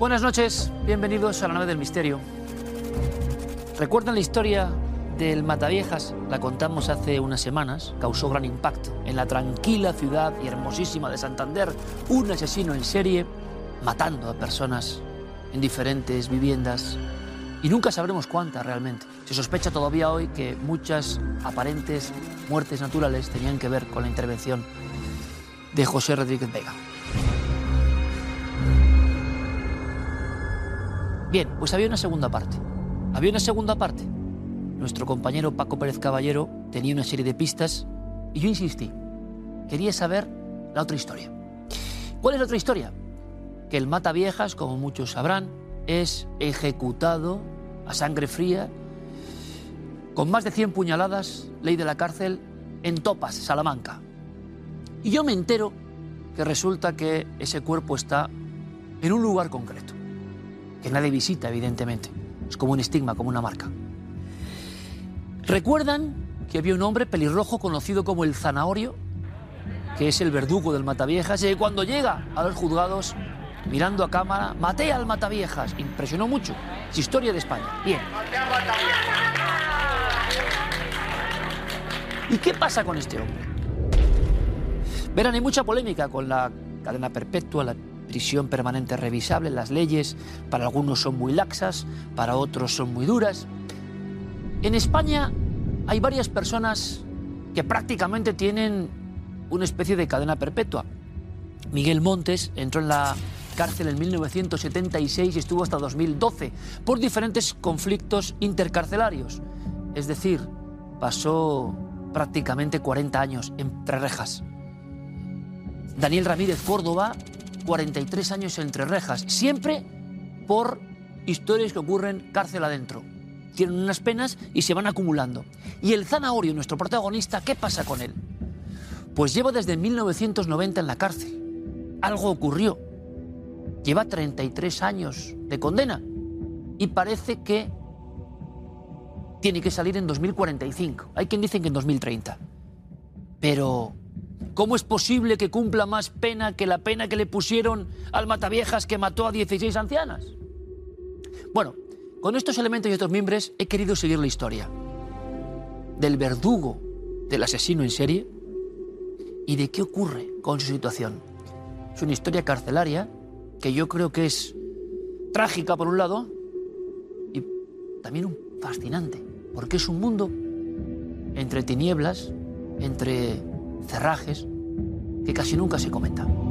Buenas noches, bienvenidos a la nave del misterio. ¿Recuerdan la historia del Mataviejas? La contamos hace unas semanas, causó gran impacto. En la tranquila ciudad y hermosísima de Santander, un asesino en serie matando a personas en diferentes viviendas y nunca sabremos cuántas realmente. Se sospecha todavía hoy que muchas aparentes muertes naturales tenían que ver con la intervención de José Rodríguez Vega. Bien, pues había una segunda parte. Había una segunda parte. Nuestro compañero Paco Pérez Caballero tenía una serie de pistas y yo insistí. Quería saber la otra historia. ¿Cuál es la otra historia? Que el mata viejas, como muchos sabrán, es ejecutado a sangre fría, con más de 100 puñaladas, ley de la cárcel, en Topas, Salamanca. Y yo me entero que resulta que ese cuerpo está en un lugar concreto que nadie visita, evidentemente. Es como un estigma, como una marca. ¿Recuerdan que había un hombre pelirrojo conocido como el Zanahorio? Que es el verdugo del Mataviejas, y que cuando llega a los juzgados, mirando a cámara, maté al Mataviejas. Impresionó mucho. Es historia de España. Bien. ¿Y qué pasa con este hombre? Verán, hay mucha polémica con la cadena perpetua, la prisión permanente revisable, las leyes para algunos son muy laxas, para otros son muy duras. En España hay varias personas que prácticamente tienen una especie de cadena perpetua. Miguel Montes entró en la cárcel en 1976 y estuvo hasta 2012 por diferentes conflictos intercarcelarios. Es decir, pasó prácticamente 40 años entre rejas. Daniel Ramírez Córdoba 43 años entre rejas, siempre por historias que ocurren cárcel adentro. Tienen unas penas y se van acumulando. Y el zanahorio, nuestro protagonista, ¿qué pasa con él? Pues lleva desde 1990 en la cárcel. Algo ocurrió. Lleva 33 años de condena y parece que tiene que salir en 2045. Hay quien dice que en 2030. Pero ¿Cómo es posible que cumpla más pena que la pena que le pusieron al Mataviejas que mató a 16 ancianas? Bueno, con estos elementos y otros miembros he querido seguir la historia del verdugo del asesino en serie y de qué ocurre con su situación. Es una historia carcelaria que yo creo que es trágica por un lado y también fascinante, porque es un mundo entre tinieblas, entre cerrajes que casi nunca se comentan.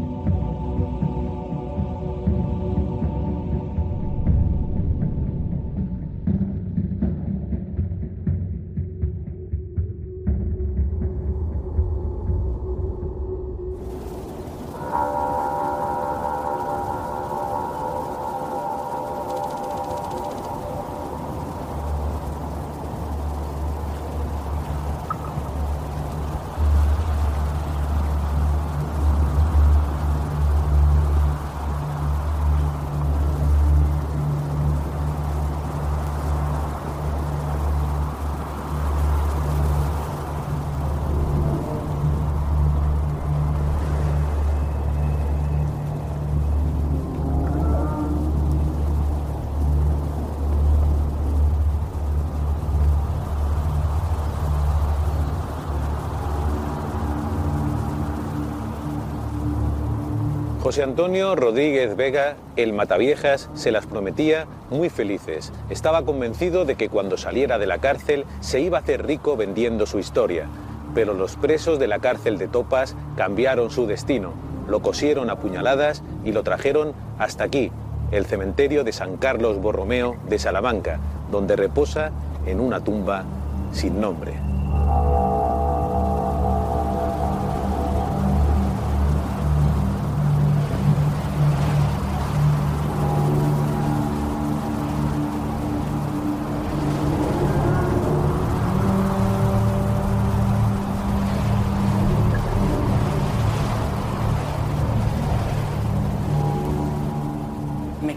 José Antonio Rodríguez Vega, el Mataviejas, se las prometía muy felices. Estaba convencido de que cuando saliera de la cárcel se iba a hacer rico vendiendo su historia. Pero los presos de la cárcel de Topas cambiaron su destino. Lo cosieron a puñaladas y lo trajeron hasta aquí, el cementerio de San Carlos Borromeo de Salamanca, donde reposa en una tumba sin nombre.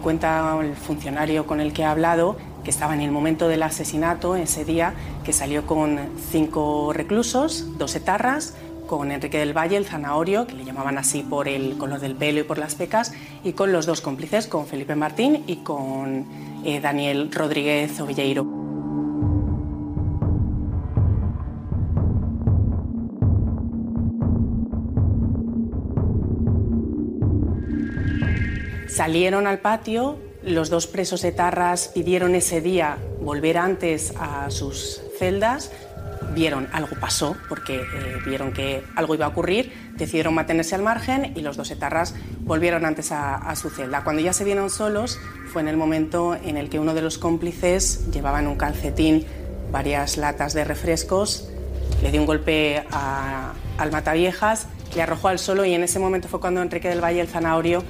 Cuenta el funcionario con el que he hablado que estaba en el momento del asesinato, ese día, que salió con cinco reclusos, dos etarras, con Enrique del Valle, el zanahorio, que le llamaban así por el color del pelo y por las pecas, y con los dos cómplices, con Felipe Martín y con eh, Daniel Rodríguez Ovilleiro. Salieron al patio, los dos presos etarras pidieron ese día volver antes a sus celdas, vieron algo pasó porque eh, vieron que algo iba a ocurrir, decidieron mantenerse al margen y los dos etarras volvieron antes a, su celda. Cuando ya se vieron solos fue en el momento en el que uno de los cómplices llevaba en un calcetín varias latas de refrescos, le dio un golpe al mataviejas, le arrojó al suelo y en ese momento fue cuando Enrique del Valle, el zanahorio,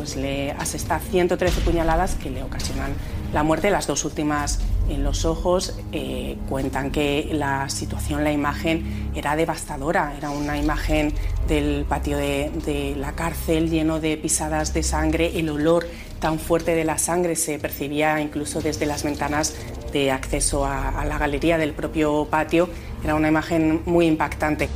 pues le asesta 113 puñaladas que le ocasionan la muerte. Las dos últimas en los ojos eh, cuentan que la situación, la imagen era devastadora. Era una imagen del patio de, la cárcel lleno de pisadas de sangre. El olor tan fuerte de la sangre se percibía incluso desde las ventanas de acceso a la galería del propio patio. Era una imagen muy impactante.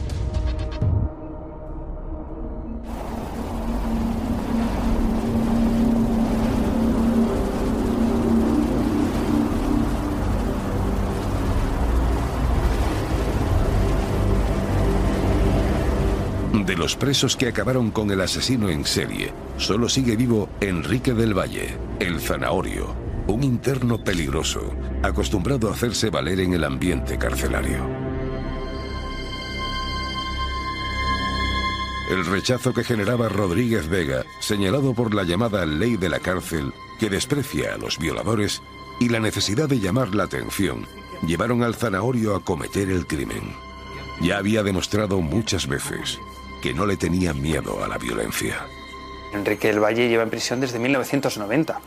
Los presos que acabaron con el asesino en serie, solo sigue vivo Enrique del Valle, el zanahorio, un interno peligroso, acostumbrado a hacerse valer en el ambiente carcelario. El rechazo que generaba Rodríguez Vega, señalado por la llamada ley de la cárcel, que desprecia a los violadores, y la necesidad de llamar la atención, llevaron al zanahorio a cometer el crimen. Ya había demostrado muchas veces que no le tenía miedo a la violencia. Enrique del Valle lleva en prisión desde 1990.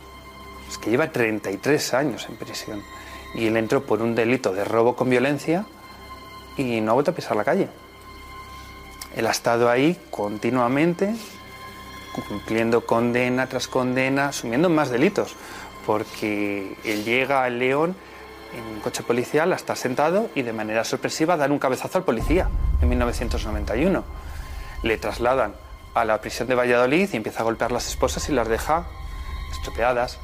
Es que lleva 33 años en prisión. Y él entró por un delito de robo con violencia y no ha vuelto a pisar la calle. Él ha estado ahí continuamente, cumpliendo condena tras condena, asumiendo más delitos, porque él llega al León en un coche policial, está sentado y de manera sorpresiva dar un cabezazo al policía en 1991 le trasladan a la prisión de Valladolid y empieza a golpear a las esposas y las deja estropeadas.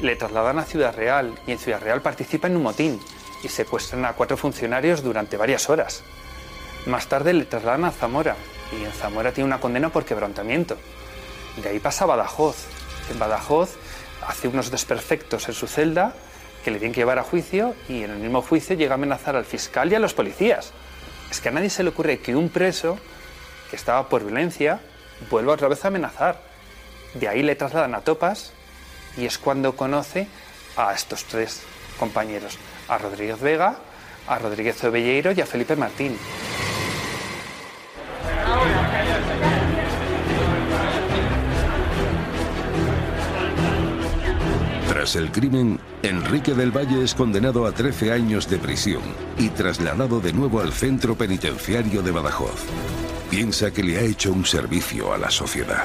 Le trasladan a Ciudad Real y en Ciudad Real participa en un motín y secuestran a cuatro funcionarios durante varias horas. Más tarde le trasladan a Zamora y en Zamora tiene una condena por quebrantamiento. De ahí pasa a Badajoz. En Badajoz hace unos desperfectos en su celda que le tienen que llevar a juicio y en el mismo juicio llega a amenazar al fiscal y a los policías. Es que a nadie se le ocurre que un preso que estaba por violencia, vuelve otra vez a amenazar. De ahí le trasladan a Topas y es cuando conoce a estos tres compañeros, a Rodríguez Vega, a Rodríguez Ovelleiro y a Felipe Martín. Tras el crimen, Enrique del Valle es condenado a 13 años de prisión y trasladado de nuevo al centro penitenciario de Badajoz. Piensa que le ha hecho un servicio a la sociedad,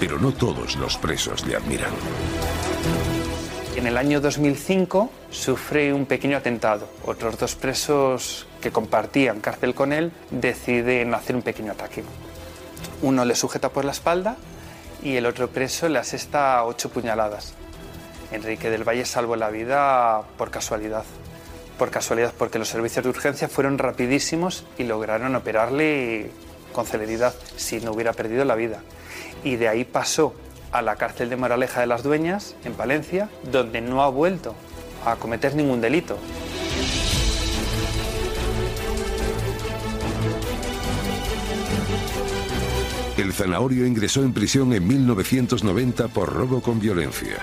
pero no todos los presos le admiran. En el año 2005 sufre un pequeño atentado. Otros dos presos que compartían cárcel con él deciden hacer un pequeño ataque. Uno le sujeta por la espalda y el otro preso le asesta ocho puñaladas. Enrique del Valle salvó la vida por casualidad. Por casualidad porque los servicios de urgencia fueron rapidísimos y lograron operarle con celeridad si no hubiera perdido la vida. Y de ahí pasó a la cárcel de Moraleja de las Dueñas, en Palencia, donde no ha vuelto a cometer ningún delito. El zanahorio ingresó en prisión en 1990 por robo con violencia.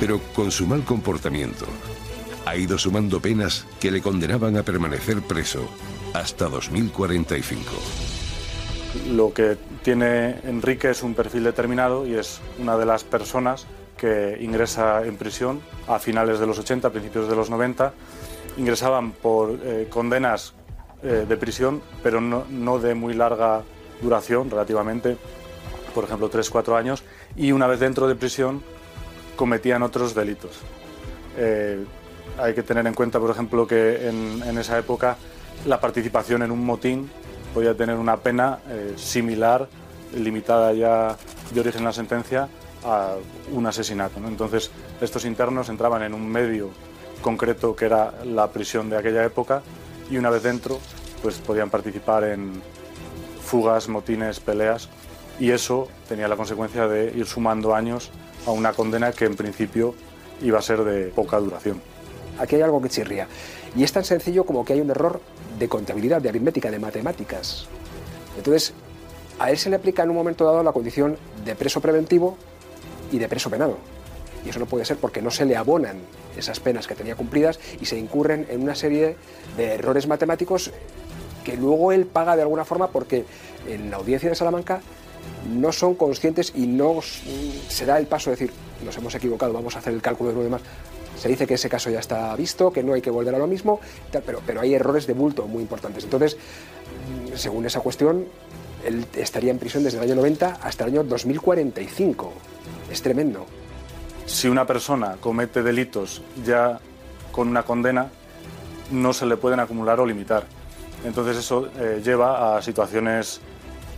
Pero con su mal comportamiento, ha ido sumando penas que le condenaban a permanecer preso hasta 2045. Lo que tiene Enrique es un perfil determinado y es una de las personas que ingresa en prisión a finales de los 80, principios de los 90. Ingresaban por eh, condenas eh, de prisión, pero no, de muy larga duración relativamente, por ejemplo, 3-4 años, y una vez dentro de prisión cometían otros delitos. Eh, hay que tener en cuenta, por ejemplo, que en, esa época la participación en un motín podía tener una pena eh, similar, limitada ya de origen en la sentencia, a un asesinato. Entonces, estos internos entraban en un medio concreto que era la prisión de aquella época y una vez dentro, pues podían participar en fugas, motines, peleas y eso tenía la consecuencia de ir sumando años a una condena que en principio iba a ser de poca duración. Aquí hay algo que chirría y es tan sencillo como que hay un error de contabilidad, de aritmética, de matemáticas. Entonces, a él se le aplica en un momento dado la condición de preso preventivo y de preso penado. Y eso no puede ser porque no se le abonan esas penas que tenía cumplidas y se incurren en una serie de errores matemáticos que luego él paga de alguna forma porque en la audiencia de Salamanca no son conscientes y no se da el paso de decir, nos hemos equivocado, vamos a hacer el cálculo de lo demás. Se dice que ese caso ya está visto, que no hay que volver a lo mismo, pero, pero hay errores de bulto muy importantes. Entonces, según esa cuestión, él estaría en prisión desde el año 90 hasta el año 2045. Es tremendo. Si una persona comete delitos ya con una condena, no se le pueden acumular o limitar. Entonces eso eh, lleva a situaciones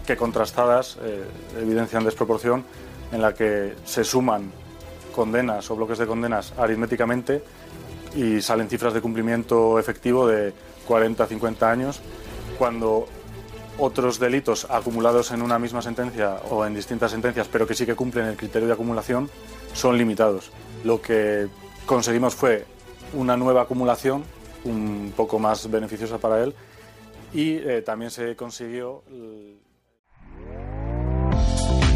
que contrastadas eh, evidencian desproporción en la que se suman condenas o bloques de condenas aritméticamente y salen cifras de cumplimiento efectivo de 40, 50 años, cuando otros delitos acumulados en una misma sentencia o en distintas sentencias, pero que sí que cumplen el criterio de acumulación, son limitados. Lo que conseguimos fue una nueva acumulación, un poco más beneficiosa para él, y eh, también se consiguió...